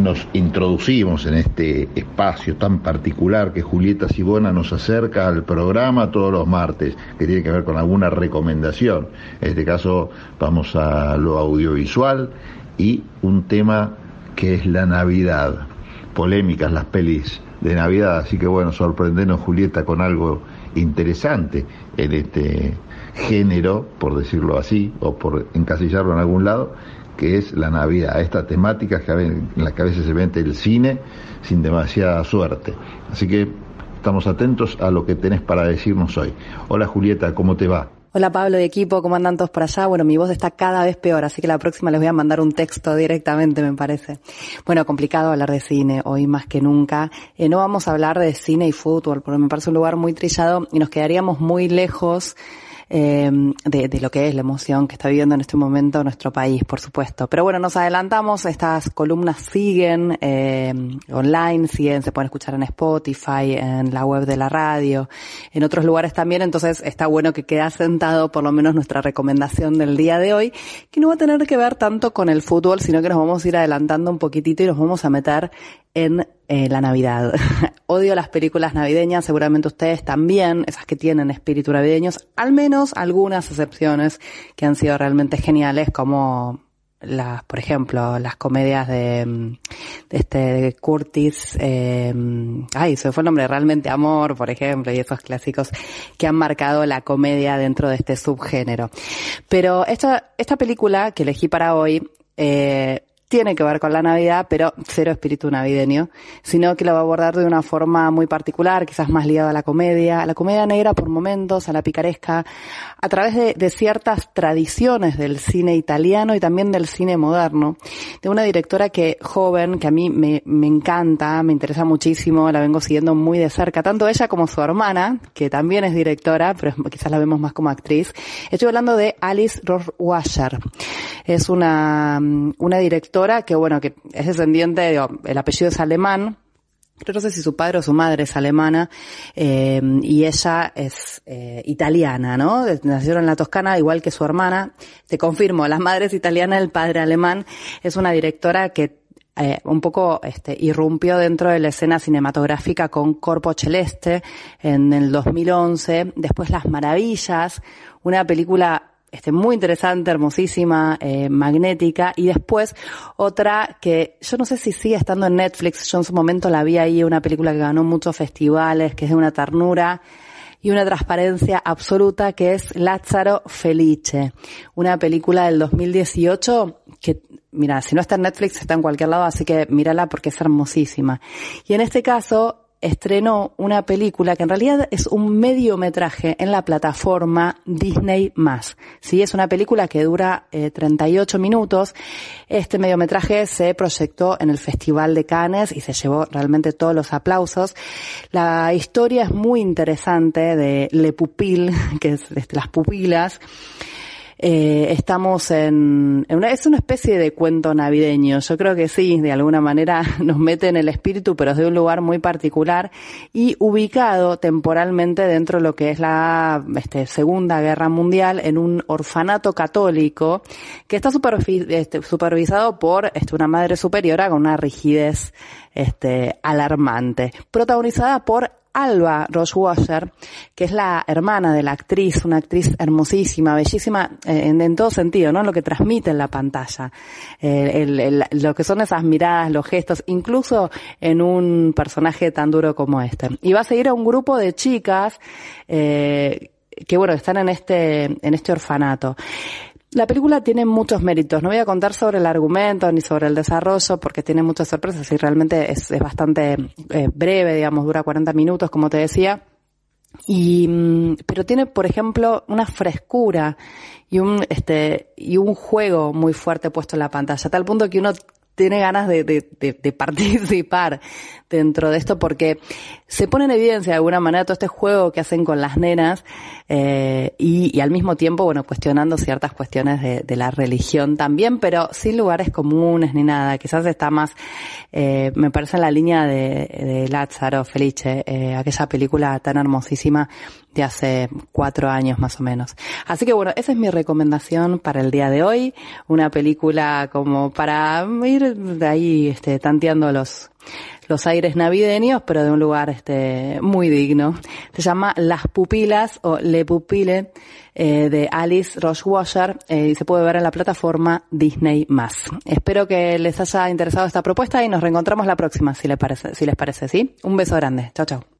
nos introducimos en este espacio tan particular que Julieta Sibona nos acerca al programa todos los martes, que tiene que ver con alguna recomendación. En este caso vamos a lo audiovisual y un tema que es la Navidad. Polémicas las pelis de Navidad, así que bueno, sorprendenos Julieta con algo interesante en este género, por decirlo así, o por encasillarlo en algún lado, que es la Navidad, esta temática en la que a veces se vende el cine sin demasiada suerte. Así que estamos atentos a lo que tenés para decirnos hoy. Hola Julieta, ¿cómo te va? Hola Pablo y equipo, ¿cómo andan todos por allá? Bueno, mi voz está cada vez peor, así que la próxima les voy a mandar un texto directamente, me parece. Bueno, complicado hablar de cine, hoy más que nunca. Eh, no vamos a hablar de cine y fútbol, porque me parece un lugar muy trillado y nos quedaríamos muy lejos eh, de, lo que es la emoción que está viviendo en este momento nuestro país, por supuesto. Pero bueno, nos adelantamos, estas columnas siguen eh, online, siguen, se pueden escuchar en Spotify, en la web de la radio, en otros lugares también, entonces está bueno que quede sentado por lo menos nuestra recomendación del día de hoy, que no va a tener que ver tanto con el fútbol, sino que nos vamos a ir adelantando un poquitito y nos vamos a meter en eh, la Navidad. Odio las películas navideñas, seguramente ustedes también, esas que tienen espíritu navideños, al menos algunas excepciones que han sido realmente geniales, como las, por ejemplo, las comedias de, mm, de este de Curtis, eh, ay, se fue el nombre, realmente Amor, por ejemplo, y esos clásicos que han marcado la comedia dentro de este subgénero. Pero esta, esta película que elegí para hoy, eh, tiene que ver con la Navidad, pero cero espíritu navideño, sino que lo va a abordar de una forma muy particular, quizás más ligada a la comedia, a la comedia negra por momentos, a la picaresca, a través de, de ciertas tradiciones del cine italiano y también del cine moderno, de una directora que joven, que a mí me, me encanta, me interesa muchísimo, la vengo siguiendo muy de cerca, tanto ella como su hermana, que también es directora, pero quizás la vemos más como actriz. Estoy hablando de Alice Rohrwacher. Es una, una directora que bueno, que es descendiente, digo, el apellido es alemán, pero no sé si su padre o su madre es alemana eh, y ella es eh, italiana, ¿no? Nacieron en la Toscana igual que su hermana. Te confirmo, la madre es italiana, el padre alemán. Es una directora que eh, un poco este, irrumpió dentro de la escena cinematográfica con Corpo Celeste en el 2011. Después Las Maravillas, una película este, muy interesante, hermosísima, eh, magnética. Y después otra que yo no sé si sigue estando en Netflix. Yo en su momento la vi ahí, una película que ganó muchos festivales, que es de una ternura y una transparencia absoluta, que es Lázaro Felice. Una película del 2018 que, mira, si no está en Netflix está en cualquier lado, así que mírala porque es hermosísima. Y en este caso, estrenó una película que en realidad es un mediometraje en la plataforma Disney+. Sí, es una película que dura 38 eh, minutos. Este mediometraje se proyectó en el Festival de Cannes y se llevó realmente todos los aplausos. La historia es muy interesante de Le Pupil, que es de las pupilas. Eh, estamos en, una, es una especie de cuento navideño. Yo creo que sí, de alguna manera nos mete en el espíritu, pero es de un lugar muy particular y ubicado temporalmente dentro de lo que es la este, Segunda Guerra Mundial en un orfanato católico que está este, supervisado por este, una madre superiora con una rigidez alarmante, protagonizada por Alba Rochwasher, que es la hermana de la actriz, una actriz hermosísima, bellísima eh, en, todo sentido, ¿no? Lo que transmite en la pantalla, eh, lo que son esas miradas, los gestos, incluso en un personaje tan duro como este. Y va a seguir a un grupo de chicas eh, que, bueno, están en este, en este orfanato. La película tiene muchos méritos. No voy a contar sobre el argumento ni sobre el desarrollo porque tiene muchas sorpresas y realmente es, bastante eh, breve, digamos, dura 40 minutos, como te decía. Y, mm, pero tiene, por ejemplo, una frescura y un, este, y un juego muy fuerte puesto en la pantalla, a tal punto que uno tiene ganas de, de, de, participar dentro de esto porque se pone en evidencia de alguna manera todo este juego que hacen con las nenas eh, y, y, al mismo tiempo, bueno, cuestionando ciertas cuestiones de, de, la religión también, pero sin lugares comunes ni nada. Quizás está más, eh, me parece en la línea de, de Lázaro Felice, eh, aquella película tan hermosísima de hace cuatro años más o menos. Así que bueno, esa es mi recomendación para el día de hoy. Una película como para ir de ahí, este, tanteando los, los aires navideños, pero de un lugar este muy digno. Se llama Las Pupilas o Le Pupile eh, de Alice Rochwasher eh, y se puede ver en la plataforma Disney+. Espero que les haya interesado esta propuesta y nos reencontramos la próxima, si les parece, si les parece, ¿sí? Un beso grande. Chao, chao.